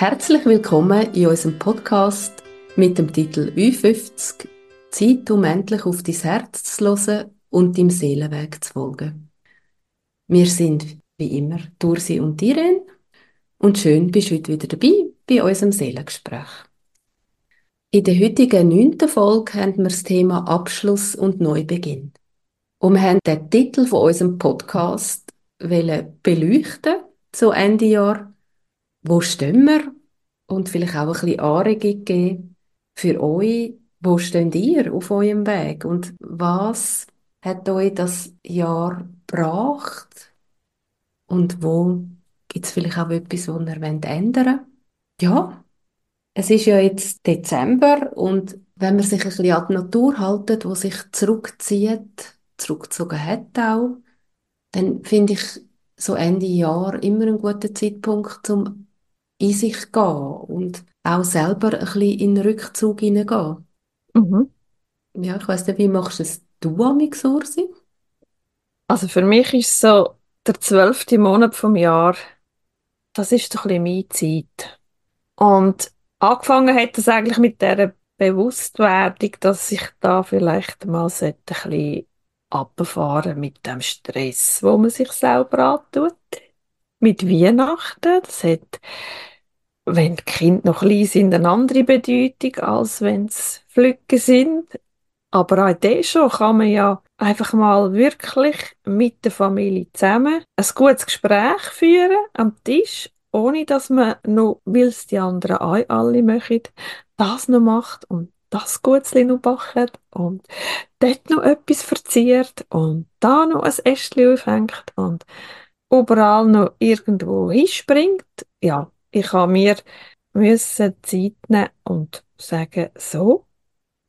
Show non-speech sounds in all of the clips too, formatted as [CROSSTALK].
Herzlich willkommen in unserem Podcast mit dem Titel Ü50 Zeit, um endlich auf dein Herz zu hören und deinem Seelenweg zu folgen. Wir sind wie immer Dursi und Irene und schön bist du heute wieder dabei bei unserem Seelengespräch. In der heutigen neunten Folge haben wir das Thema Abschluss und Neubeginn. Und wir haben den Titel von unserem Podcast beleuchten zu Ende Jahr. Wo stehen wir? Und vielleicht auch ein bisschen Anregung geben für euch. Wo steht ihr auf eurem Weg? Und was hat euch das Jahr gebracht? Und wo gibt es vielleicht auch etwas, was ihr ändern wollt? Ja, es ist ja jetzt Dezember und wenn man sich ein bisschen an die Natur haltet, wo sich zurückzieht, zurückgezogen hat auch, dann finde ich so Ende Jahr immer einen guten Zeitpunkt, um in sich gehen und auch selber ein bisschen in den Rückzug hineingehen. Mhm. Ja, ich weiss nicht, wie machst es du amix, Ursi? Also für mich ist so der zwölfte Monat vom Jahr, das ist doch ein bisschen meine Zeit. Und angefangen hat es eigentlich mit der Bewusstwerdung, dass ich da vielleicht mal ein bisschen abfahren mit dem Stress, wo man sich selber antut. Mit Weihnachten, das hat, wenn die Kinder noch klein sind, eine andere Bedeutung, als wenn es Flücken sind. Aber auch das schon kann man ja einfach mal wirklich mit der Familie zusammen ein gutes Gespräch führen am Tisch ohne dass man noch, weil es die anderen auch alle machen, das noch macht und das Gutzli noch backt und dort noch etwas verziert und da noch ein Ästchen aufhängt und überall noch irgendwo hinspringt. Ja, ich habe mir müssen Zeit nehmen und sagen, so,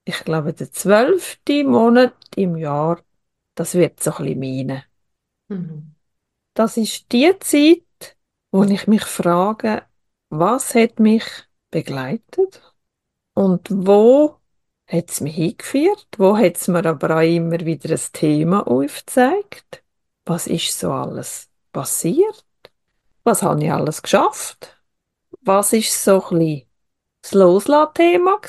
ich glaube, der zwölfte Monat im Jahr, das wird so ein bisschen meine. Mhm. Das ist die Zeit, wo ich mich frage, was hat mich begleitet und wo hat es mich hingeführt, wo hat es mir aber auch immer wieder ein Thema aufgezeigt. Was ist so alles passiert? Was habe ich alles geschafft? Was ist so ein das Loslassen-Thema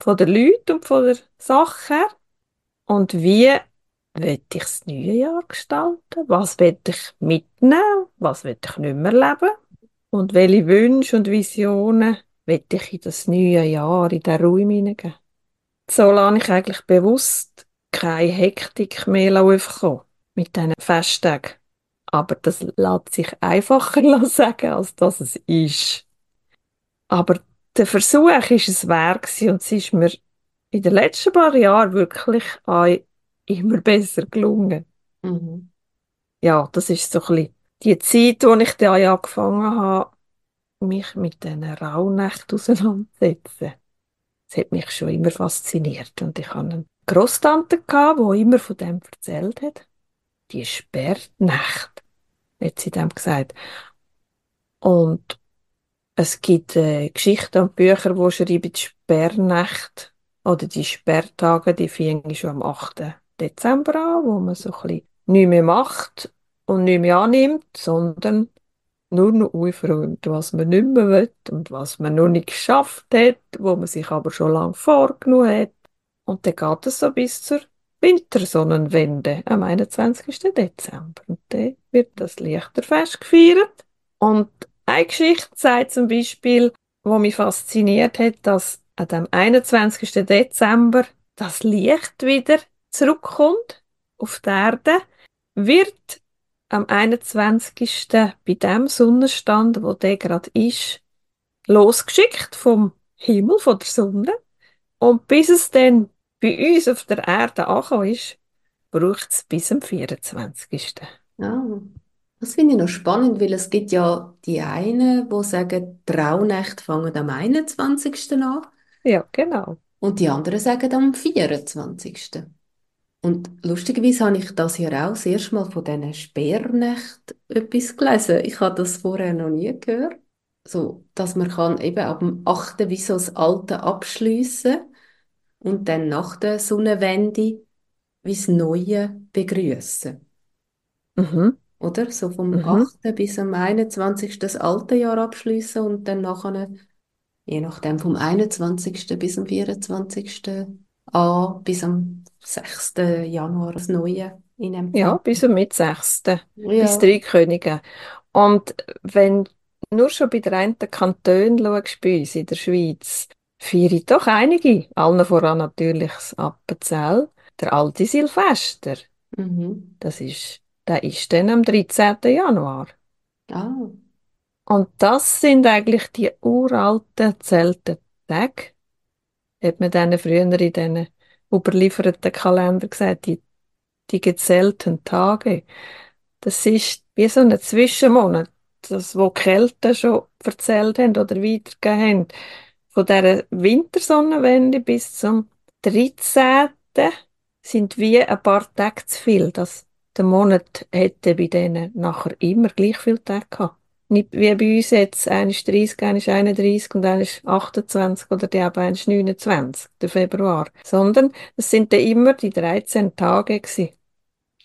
Von den Leuten und von der Sache her? Und wie will ich das neue Jahr gestalten? Was will ich mitnehmen? Was will ich nicht mehr leben? Und welche Wünsche und Visionen will ich in das neue Jahr, in den Raum hineingeben? So lasse ich eigentlich bewusst keine Hektik mehr aufkommen mit diesen Festtagen. Aber das lässt sich einfacher [LAUGHS] sagen, als dass es ist. Aber der Versuch ist es wert und es ist mir in den letzten paar Jahren wirklich immer besser gelungen. Mhm. Ja, das ist so ein bisschen die Zeit, wo ich dann angefangen habe, mich mit diesen Rauhnächten auseinanderzusetzen. Das hat mich schon immer fasziniert. Und ich hatte eine Grosstante, die immer von dem erzählt hat. Die Sperrnacht, hat sie dem gesagt. Und es gibt äh, Geschichten und Bücher, die schreiben, die Sperrnacht oder die Sperrtage, die fingen schon am 8. Dezember an, wo man so ein bisschen nicht mehr macht und nicht mehr annimmt, sondern nur noch aufräumt, was man nicht mehr will und was man noch nicht geschafft hat, wo man sich aber schon lange vorgenommen hat. Und dann geht es so bis zur Wintersonnenwende am 21. Dezember. Und dann wird das Lichterfest gefeiert. Und eine Geschichte sagt zum Beispiel, wo mich fasziniert hat, dass an dem 21. Dezember das Licht wieder zurückkommt auf die Erde, wird am 21. bei dem Sonnenstand, wo der gerade ist, losgeschickt vom Himmel, von der Sonne. Und bis es dann bei uns auf der Erde angekommen ist, braucht es bis zum 24. Ah, das finde ich noch spannend, weil es gibt ja die einen, die sagen, die Rauhnächte fangen am 21. an. Ja, genau. Und die anderen sagen am 24. Und lustigerweise habe ich das hier auch das erste Mal von diesen Sperrnächten etwas gelesen. Ich habe das vorher noch nie gehört. So, dass man kann eben ab dem 8. wie so das Alte abschliessen und dann nach der Sonnenwende wie das Neue begrüßen. Mhm. oder? So vom Mhm. 8. bis am 21. das alte Jahr abschließen und dann nachher, je nachdem, vom 21. bis am 24. an, bis am 6. Januar das Neue in Ja, Empfang. bis zum mit 6. bis Ja. drei Könige. Und wenn du nur schon bei den einen Kantonen schaust, bei uns in der Schweiz, feiern doch einige, allen voran natürlich das Appenzell, der alte Silvester. Mhm. Das ist, der ist dann am 13. Januar. Ah. Und das sind eigentlich die uralten zelten Tage, hat man denen früher in diesen überlieferten Kalender gesagt, die, die gezählten Tage. Das ist wie so ein Zwischenmonat, das, wo die Kelten schon erzählt haben oder weitergegeben haben. Von dieser Wintersonnenwende bis zum 13. sind wie ein paar Tage zu viel. Das, der Monat hätte bei denen nachher immer gleich viele Tage gehabt. Nicht wie bei uns jetzt, einer ist 30, einer ist 31 und einer ist 28 oder die eben einer ist 29, der Februar. Sondern es sind dann immer die 13 Tage gewesen.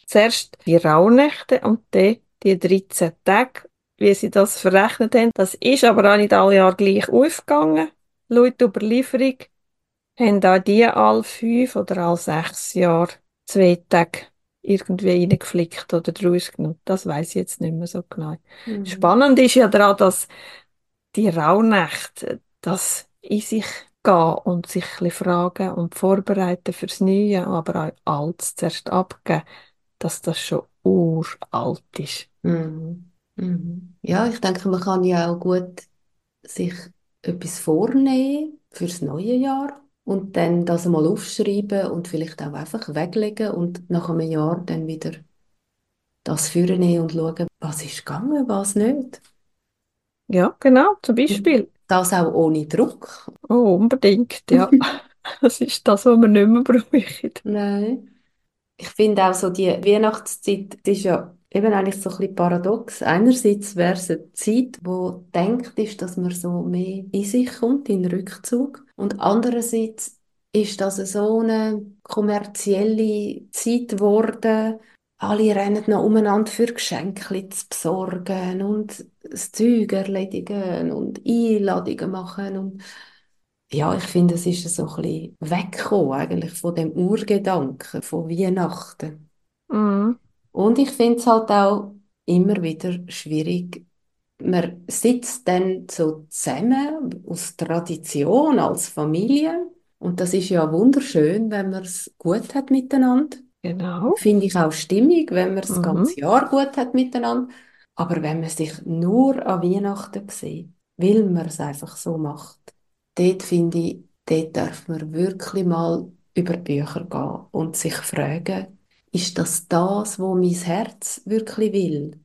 Zuerst die Rauhnächte und dann die 13 Tage, wie sie das verrechnet haben. Das ist aber auch nicht alle Jahre gleich aufgegangen. Laut Überlieferung haben auch die alle fünf oder alle sechs Jahre zwei Tage irgendwie reingeflickt oder draus genommen. Das weiß ich jetzt nicht mehr so genau. Mhm. Spannend ist ja daran, dass die Rauhnächte, das in sich gehen und sich ein fragen und vorbereiten fürs Neue, aber auch Altes zuerst abgeben, dass das schon uralt ist. Mhm. Mhm. Ja, ich denke, man kann ja auch gut sich etwas vornehmen fürs neue Jahr und dann das mal aufschreiben und vielleicht auch einfach weglegen und nach einem Jahr dann wieder das vornehmen und schauen, was ist gegangen, was nicht. Ja, genau, zum Beispiel. das auch ohne Druck. Oh, unbedingt, ja. [LAUGHS] Das ist das, was wir nicht mehr [LAUGHS] brauchen. Nein. Ich finde auch so die Weihnachtszeit, das ist ja eben eigentlich so ein bisschen paradox. Einerseits wäre es eine Zeit, wo denkt ist, dass man so mehr in sich kommt, in Rückzug. Und andererseits ist das so eine kommerzielle Zeit geworden. Alle rennen noch umeinander für Geschenke zu besorgen und das Zeug erledigen und Einladungen machen und ja, ich finde, es ist so ein bisschen weggekommen eigentlich von dem Urgedanken von Weihnachten. Mhm. Und ich finde es halt auch immer wieder schwierig. Man sitzt dann so zusammen aus Tradition als Familie. Und das ist ja wunderschön, wenn man es gut hat miteinander. Genau. Finde ich auch stimmig, wenn man das Mhm. ganze Jahr gut hat miteinander. Aber wenn man sich nur an Weihnachten sieht, weil man es einfach so macht, dort finde ich, dort darf man wirklich mal über die Bücher gehen und sich fragen, ist das das, wo mein Herz wirklich will?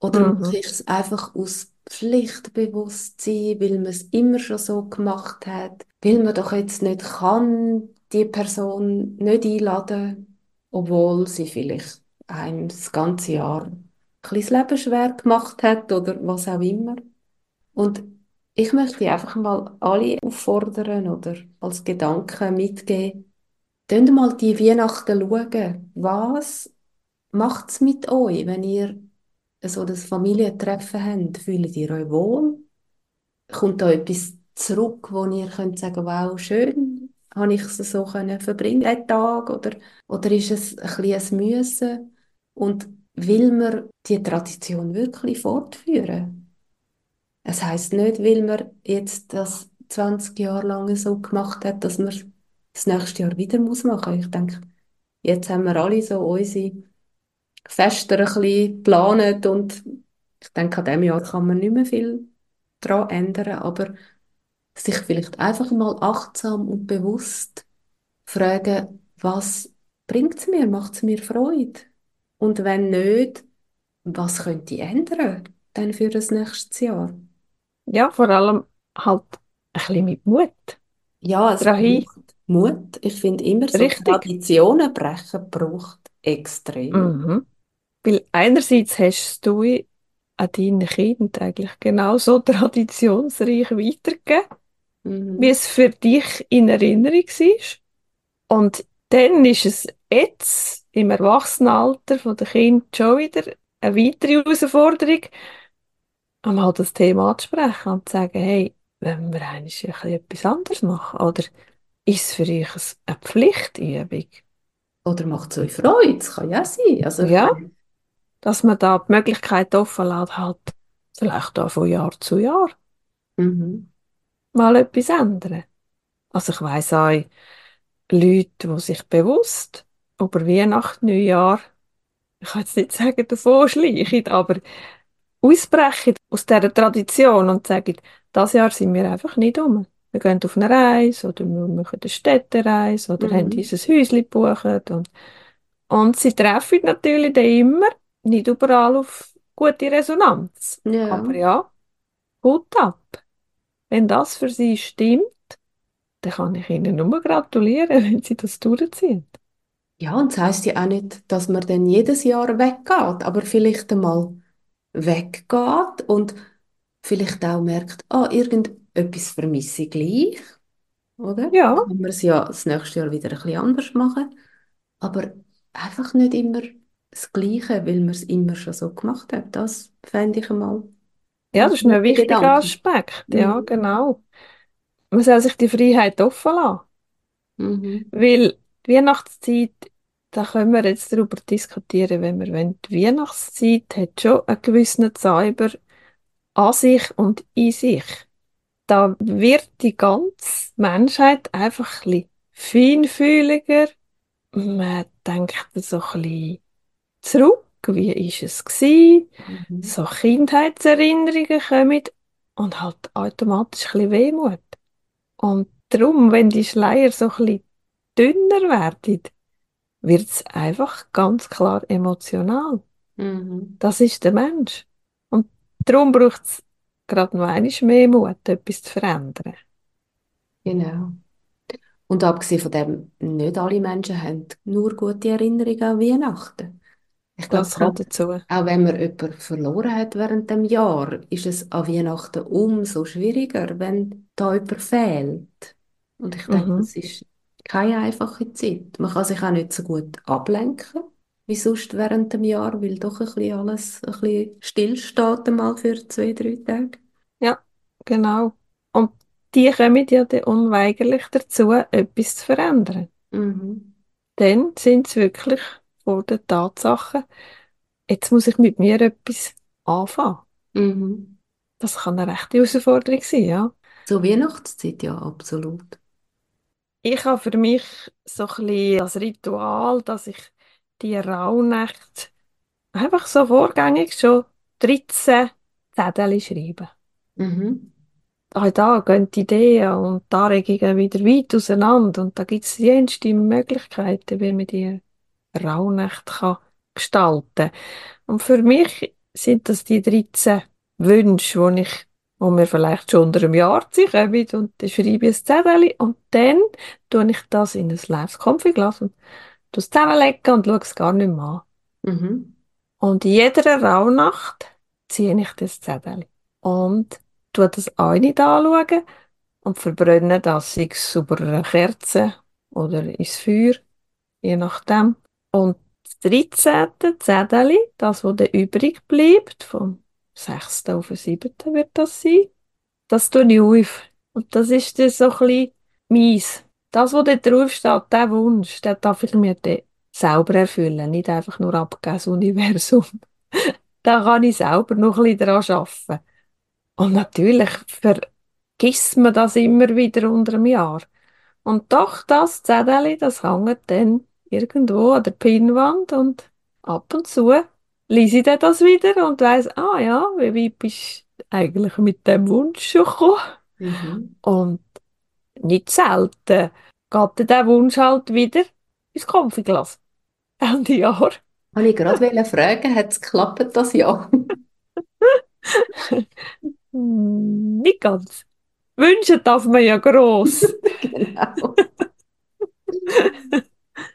Oder Mhm. mache ich es einfach aus Pflichtbewusstsein, weil man es immer schon so gemacht hat, weil man doch jetzt nicht kann, die Person nicht einladen, obwohl sie vielleicht einem das ganze Jahr ein das Leben schwer gemacht hat oder was auch immer. Und ich möchte einfach mal alle auffordern oder als Gedanke mitgeben, Könnt mal die Weihnachten schauen. Was macht es mit euch, wenn ihr so das Familientreffen habt? Fühlt ihr euch wohl? Kommt da etwas zurück, wo ihr könnt sagen, wow, schön, habe ich es so können verbringen, den Tag? Oder, oder ist es ein bisschen ein Müssen? Und will man die Tradition wirklich fortführen? Es heißt nicht, weil man jetzt das 20 Jahre lang so gemacht hat, dass man das nächste Jahr wieder muss machen. Ich denke, jetzt haben wir alle so unsere Feste ein bisschen geplant und ich denke, an diesem Jahr kann man nicht mehr viel daran ändern, aber sich vielleicht einfach mal achtsam und bewusst fragen, was bringt es mir, macht es mir Freude? Und wenn nicht, was könnte ich ändern dann für das nächste Jahr? Ja, vor allem halt ein bisschen mit Mut. Ja, es braucht Mut. Ich finde immer so Richtig. Traditionen brechen braucht extrem. Mhm. Weil einerseits hast du an deinen Kindern eigentlich genauso [LAUGHS] traditionsreich weitergegeben, Mhm. wie es für dich in Erinnerung war. Und dann ist es jetzt im Erwachsenenalter von der Kind schon wieder eine weitere Herausforderung, einmal das Thema anzusprechen und zu sagen, hey, wenn wir eigentlich ein bisschen etwas anderes machen, oder ist es für euch eine Pflichtübung? Oder macht es euch Freude? Das kann ja sein. Also Ja. Dass man da die Möglichkeit offen lässt, halt vielleicht auch von Jahr zu Jahr mhm. mal etwas ändern. Also ich weiss auch Leute, die sich bewusst über Weihnachten, Neujahr, ich kann jetzt nicht sagen, davon schleichen, aber ausbrechen aus dieser Tradition und sagen, das Jahr sind wir einfach nicht um. Wir gehen auf eine Reise oder wir machen eine Städtereise oder haben Mhm. dieses Häuschen gebucht. Und, und sie treffen natürlich dann immer nicht überall auf gute Resonanz. Ja. Aber ja, Hut ab. Wenn das für sie stimmt, dann kann ich ihnen nur gratulieren, [LAUGHS] wenn sie das durchziehen. Ja, und das heisst ja auch nicht, dass man dann jedes Jahr weggeht, aber vielleicht einmal weggeht und vielleicht auch merkt, ah, irgendetwas vermisse ich gleich, oder? Ja, Dann kann man es ja das nächste Jahr wieder ein bisschen anders machen, aber einfach nicht immer das Gleiche, weil man es immer schon so gemacht hat. Das fände ich einmal ja, das ist ein wichtiger Gedanken. Aspekt. Ja, Mhm. genau. Man soll sich die Freiheit offen lassen. Mhm. Weil die Weihnachtszeit, da können wir jetzt darüber diskutieren, wenn wir wollen. Die Weihnachtszeit hat schon einen gewissen Zauber an sich und in sich. Da wird die ganze Menschheit einfach ein bisschen feinfühliger. Man denkt so ein bisschen zurück, wie ist es gewesen? Mhm. So Kindheitserinnerungen kommen und halt automatisch ein bisschen Wehmut. Und darum, wenn die Schleier so ein bisschen dünner werden, wird es einfach ganz klar emotional. Mhm. Das ist der Mensch. Und darum braucht es gerade noch einmal mehr Mut, etwas zu verändern. Genau. Und abgesehen von dem, nicht alle Menschen haben nur gute Erinnerungen an Weihnachten. Ich glaube, Das kommt gerade dazu. auch wenn man jemanden verloren hat während dem Jahr, ist es an Weihnachten umso schwieriger, wenn da jemand fehlt. Und ich denke, Mhm. das ist keine einfache Zeit. Man kann sich auch nicht so gut ablenken, wie sonst während dem Jahr, weil doch ein bisschen alles ein bisschen stillsteht einmal für zwei, drei Tage. Genau. Und die kommen ja dann unweigerlich dazu, etwas zu verändern. Mhm. Dann sind sie wirklich vor der Tatsache, jetzt muss ich mit mir etwas anfangen. Mhm. Das kann eine rechte Herausforderung sein, ja. Zur Weihnachtszeit, ja, absolut. Ich habe für mich so ein bisschen das Ritual, dass ich die Rauhnächte einfach so vorgängig schon 13 Zettel schreibe. Mhm. Auch da gehen die Ideen und die Anregungen wieder weit auseinander. Und da gibt es jenste Möglichkeiten, wie man die Rauhnächte kann gestalten kann. Und für mich sind das die 13 Wünsche, die ich, wo mir vielleicht schon unter einem Jahr kommen. Und dann schreibe ich ein Zettel und dann tue ich das in ein leeres Konfiglas und tue es zusammenlegen und schaue es gar nicht mehr an. Mhm. Und in jeder Rauhnacht ziehe ich das Zettel und tue das auch nicht anschauen und verbrenne das, sei es über eine Kerze oder ins Feuer, je nachdem. Und das 13. Zettel, das, was dann übrig bleibt, vom 6. auf den 7. wird das sein, das tue ich auf. Und das ist dann so ein bisschen. Das, was da drauf steht, der Wunsch, den darf ich mir dann selber erfüllen, nicht einfach nur abgeben, das Universum. [LAUGHS] da kann ich selber noch ein bisschen daran arbeiten. Und natürlich vergisst man das immer wieder unter einem Jahr. Und doch, das Zettel, das hängt dann irgendwo an der Pinnwand und ab und zu lese ich dann das wieder und weiss, ah ja, wie weit bist du eigentlich mit dem Wunsch schon gekommen? Mhm. Und nicht selten geht der Wunsch halt wieder ins Konfiglas. Ende [LAUGHS] Jahr. Wollte ich gerade fragen, hat es geklappt das Jahr? [LAUGHS] Hm, Nicht ganz. Wünschen darf man ja gross. [LAUGHS] Genau.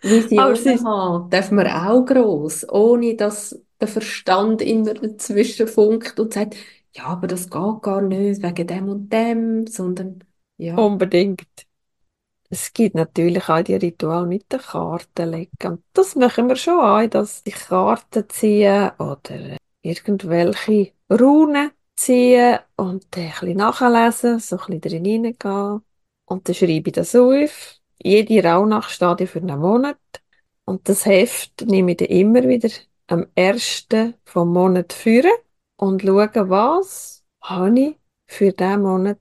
Visionen haben darf man auch gross, ohne dass der Verstand immer dazwischen funkt und sagt, ja, aber das geht gar nicht wegen dem und dem, sondern ja, unbedingt. es gibt natürlich auch die Ritual mit den Karten legen. Das machen wir schon auch, dass ich Karten ziehe oder irgendwelche Runen ziehen und dann ein bisschen nachlesen, so ein bisschen drin hineingehen. Und dann schreibe ich das auf. Jede Rauhnacht steht ich für einen Monat. Und das Heft nehme ich dann immer wieder am ersten vom Monat führen und schaue, was habe ich für diesen Monat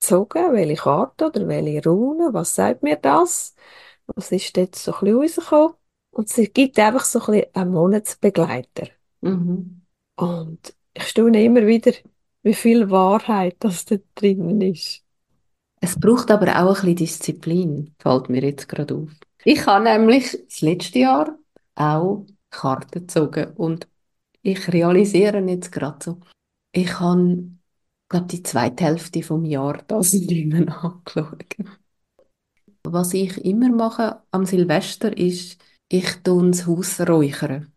gezogen, welche Karte oder welche Rune, was sagt mir das? Was ist jetzt so ein bisschen rausgekommen? Und es gibt einfach so ein bisschen einen Monatsbegleiter. Mhm. Und ich staune immer wieder, wie viel Wahrheit das da drinnen ist. Es braucht aber auch ein bisschen Disziplin, fällt mir jetzt gerade auf. Ich habe nämlich das letzte Jahr auch Karten gezogen und ich realisiere jetzt gerade so, ich habe, glaube die zweite Hälfte vom Jahr das drinnen angeschaut. Was ich immer mache am Silvester ist, ich tue das Haus räuchern.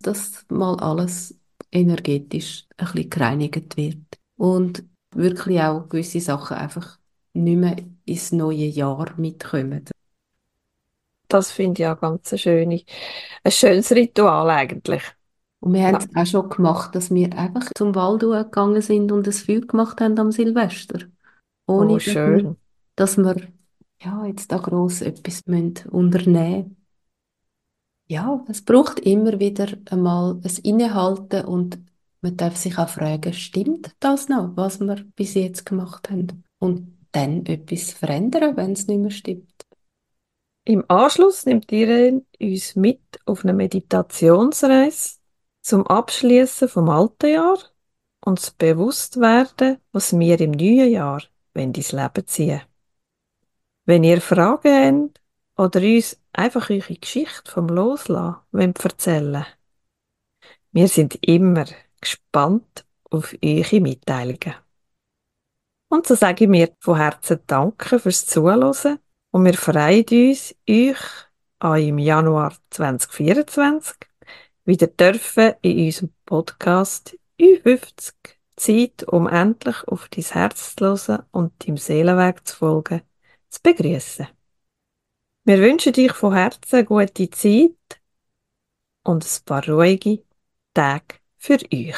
Dass mal alles energetisch ein bisschen gereinigt wird. Und wirklich auch gewisse Sachen einfach nicht mehr ins neue Jahr mitkommen. Das finde ich auch ganz ein, schöne, ein schönes Ritual eigentlich. Und wir haben es auch schon gemacht, dass wir einfach zum Wald gegangen sind und ein Feuer gemacht haben am Silvester. Ohne oh, schön. dass wir, ja, jetzt da gross etwas unternehmen müssen. Ja, es braucht immer wieder einmal ein Innehalten und man darf sich auch fragen, stimmt das noch, was wir bis jetzt gemacht haben? Und dann etwas verändern, wenn es nicht mehr stimmt. Im Anschluss nimmt ihr uns mit auf eine Meditationsreise zum Abschließen vom alten Jahr und das Bewusstwerden, was wir im neuen Jahr ins Leben ziehen. Wenn ihr Fragen habt oder uns einfach eure Geschichte vom Loslassen erzählen wir sind immer gespannt auf eure Mitteilungen. Und so sage ich mir von Herzen Danke fürs Zuhören und wir freuen uns, euch auch im Januar 2024 wieder dürfen in unserem Podcast U50 Zeit, um endlich auf dein Herz zu hören und deinem Seelenweg zu folgen, zu begrüßen. Wir wünschen dich von Herzen gute Zeit und ein paar ruhige Tage für euch.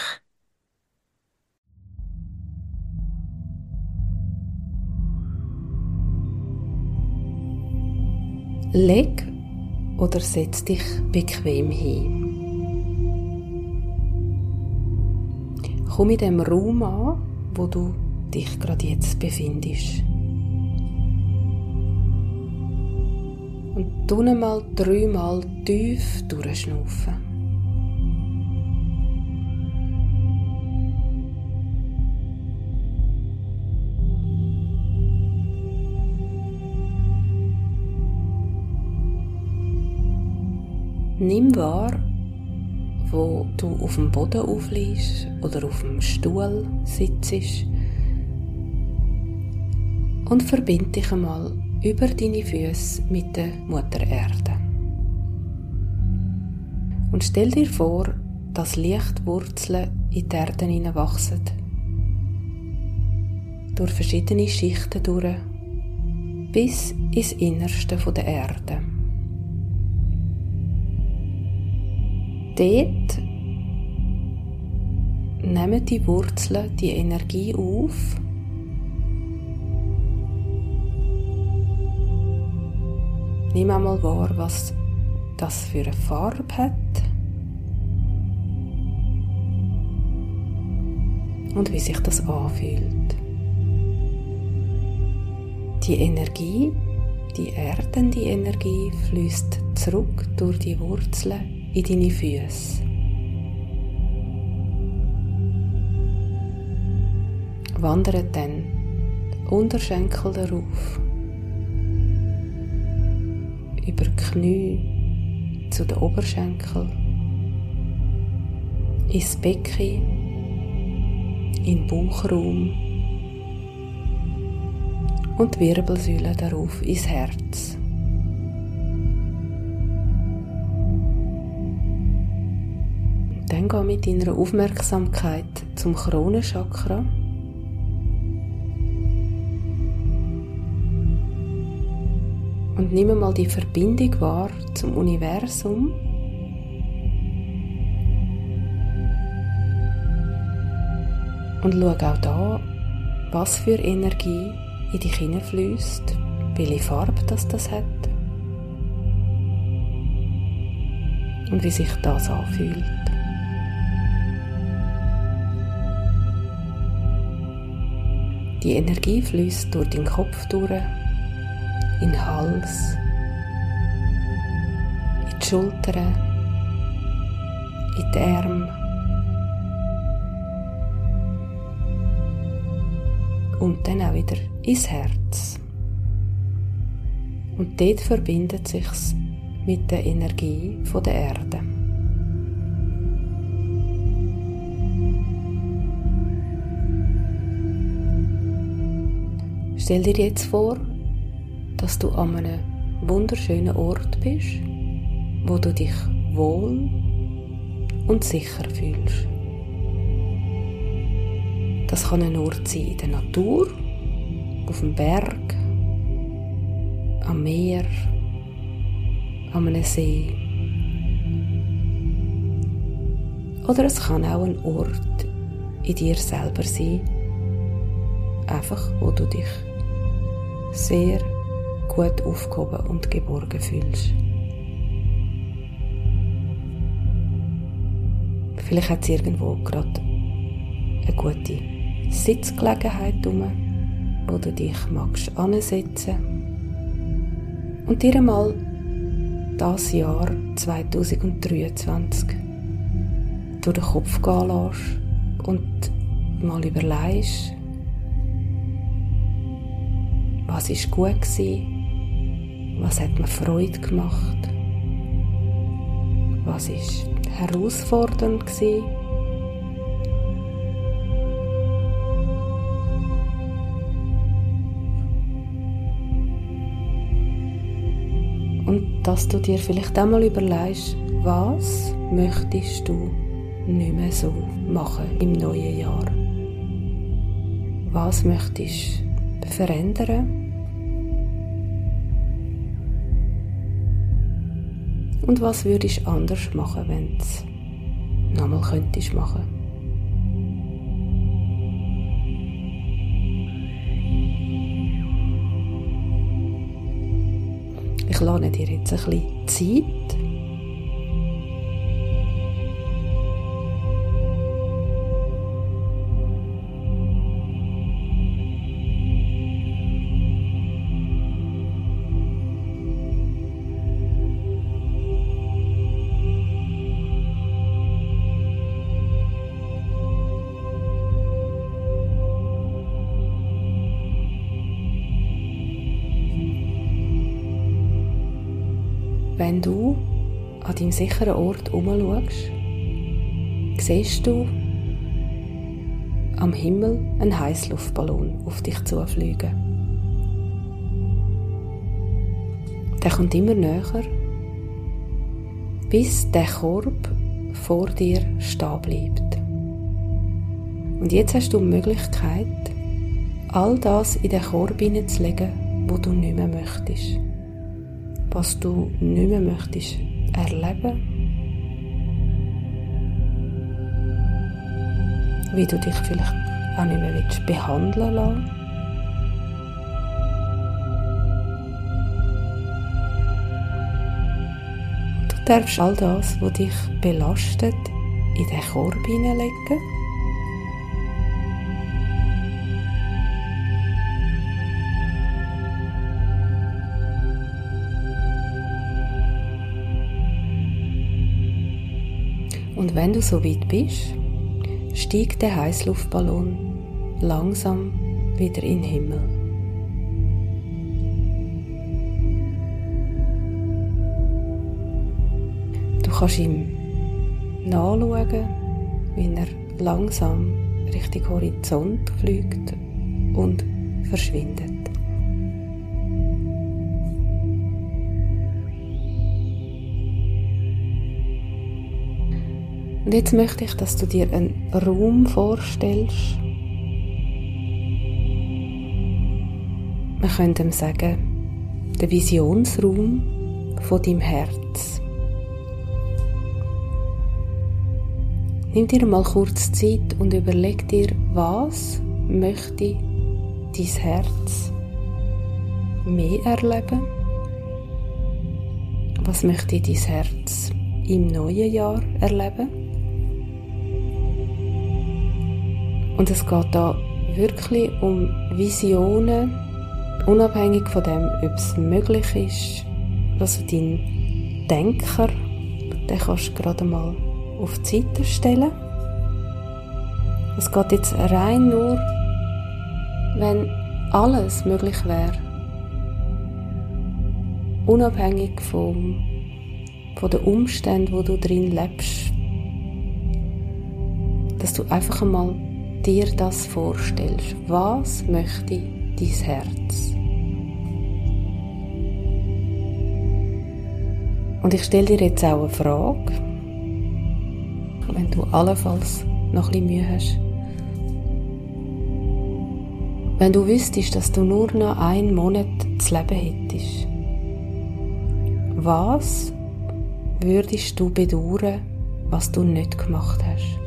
Leg oder setz dich bequem hin. Komm in dem Raum an, wo du dich gerade jetzt befindest. Und tu mal dreimal tief durchschnaufen. Nimm wahr, wo du auf dem Boden aufliegst oder auf dem Stuhl sitzt und verbind dich einmal über deine Füße mit der Mutter Erde. Und stell dir vor, dass Lichtwurzeln in die Erde hineinwachsen. Durch verschiedene Schichten durch, bis ins Innerste der Erde. Dort nehmen die Wurzeln die Energie auf Nimm einmal wahr, was das für eine Farbe hat. Und wie sich das anfühlt. Die Energie, die erdende Energie, fließt zurück durch die Wurzeln in deine Füße. Wandert dann Unterschenkel darauf über die Knie zu den Oberschenkeln, ins Becken, in den Bauchraum und die Wirbelsäule darauf ins Herz. Dann geh mit deiner Aufmerksamkeit zum Kronenchakra. Und nimm mal die Verbindung wahr zum Universum. Und schau auch da, was für Energie in dich hineinfließt, welche Farbe das, das hat und wie sich das anfühlt. Die Energie fließt durch den Kopf durch, in den Hals, in die Schultern, in die Arme und dann auch wieder ins Herz. Und dort verbindet sich's mit der Energie der Erde. Stell dir jetzt vor, dass du an einem wunderschönen Ort bist, wo du dich wohl und sicher fühlst. Das kann ein Ort sein in der Natur, auf dem Berg, am Meer, an einem See. Oder es kann auch ein Ort in dir selber sein, einfach wo du dich sehr gut aufgehoben und geborgen fühlst. Vielleicht hat es irgendwo gerade eine gute Sitzgelegenheit um, wo du dich magst ansetzen und dir einmal das Jahr 2023 durch den Kopf gehen lässt und mal überlegst, was ist gut gewesen, was hat mir Freude gemacht, was ist herausfordernd gewesen, und dass du dir vielleicht einmal überlegst, was möchtest du nicht mehr so machen im neuen Jahr? Was möchtest du verändern? Und was würdest du anders machen, wenn du es nochmal könntest machen? Ich lade dir jetzt ein bisschen Zeit. Deinem sicheren Ort umschaust, siehst du am Himmel einen Heißluftballon auf dich zufliegen. Der kommt immer näher, bis der Korb vor dir stehen bleibt. Und jetzt hast du die Möglichkeit, all das in den Korb hineinzulegen, wo du nicht mehr möchtest was du nicht mehr möchtest erleben. Wie du dich vielleicht auch nicht mehr willst behandeln lassen. Du darfst all das, was dich belastet, in den Korb hineinlegen Und wenn du so weit bist, steigt der Heißluftballon langsam wieder in den Himmel. Du kannst ihm nachschauen, wie er langsam Richtung Horizont fliegt und verschwindet. Und jetzt möchte ich, dass du dir einen Raum vorstellst. Wir können sagen, den Visionsraum von deinem Herz. Nimm dir mal kurz Zeit und überleg dir, was möchte dein Herz mehr erleben? Was möchte dein Herz im neuen Jahr erleben? Und es geht da wirklich um Visionen, unabhängig von dem, ob es möglich ist. Also dein Denker, den kannst du gerade mal auf die Seite stellen. Es geht jetzt rein nur, wenn alles möglich wäre. Unabhängig vom, von den Umständen, wo du drin lebst. Dass du einfach einmal dir das vorstellst. Was möchte dein Herz? Und ich stelle dir jetzt auch eine Frage, wenn du allenfalls noch ein bisschen Mühe hast. Wenn du wüsstest, dass du nur noch einen Monat zu leben hättest, was würdest du bedauern, was du nicht gemacht hast?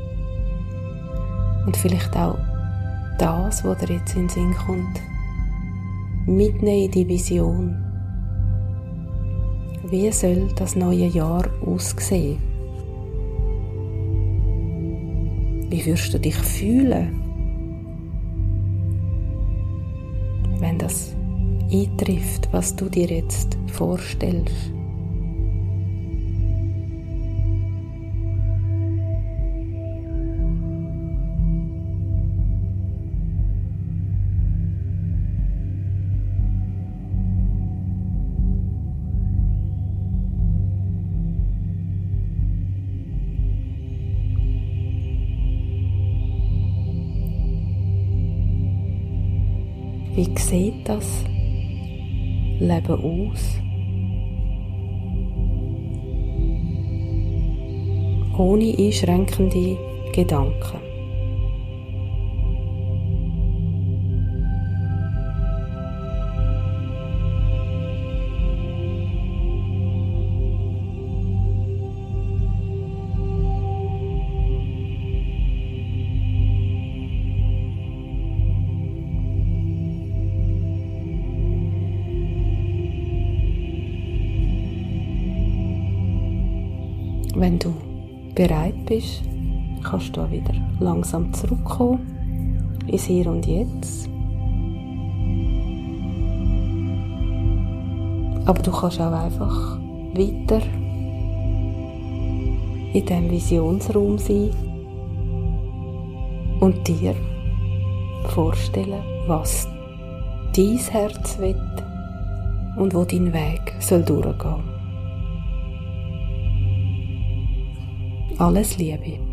Und vielleicht auch das, was dir jetzt in den Sinn kommt, mitnehmen in die Vision. Wie soll das neue Jahr aussehen? Wie wirst du dich fühlen, wenn das eintrifft, was du dir jetzt vorstellst? Wie sieht das Leben aus? Ohne einschränkende Gedanken. Bist, kannst du wieder langsam zurückkommen ins Hier und Jetzt. Aber du kannst auch einfach weiter in diesem Visionsraum sein und dir vorstellen, was dein Herz will und wo dein Weg soll durchgehen. Alles Liebe.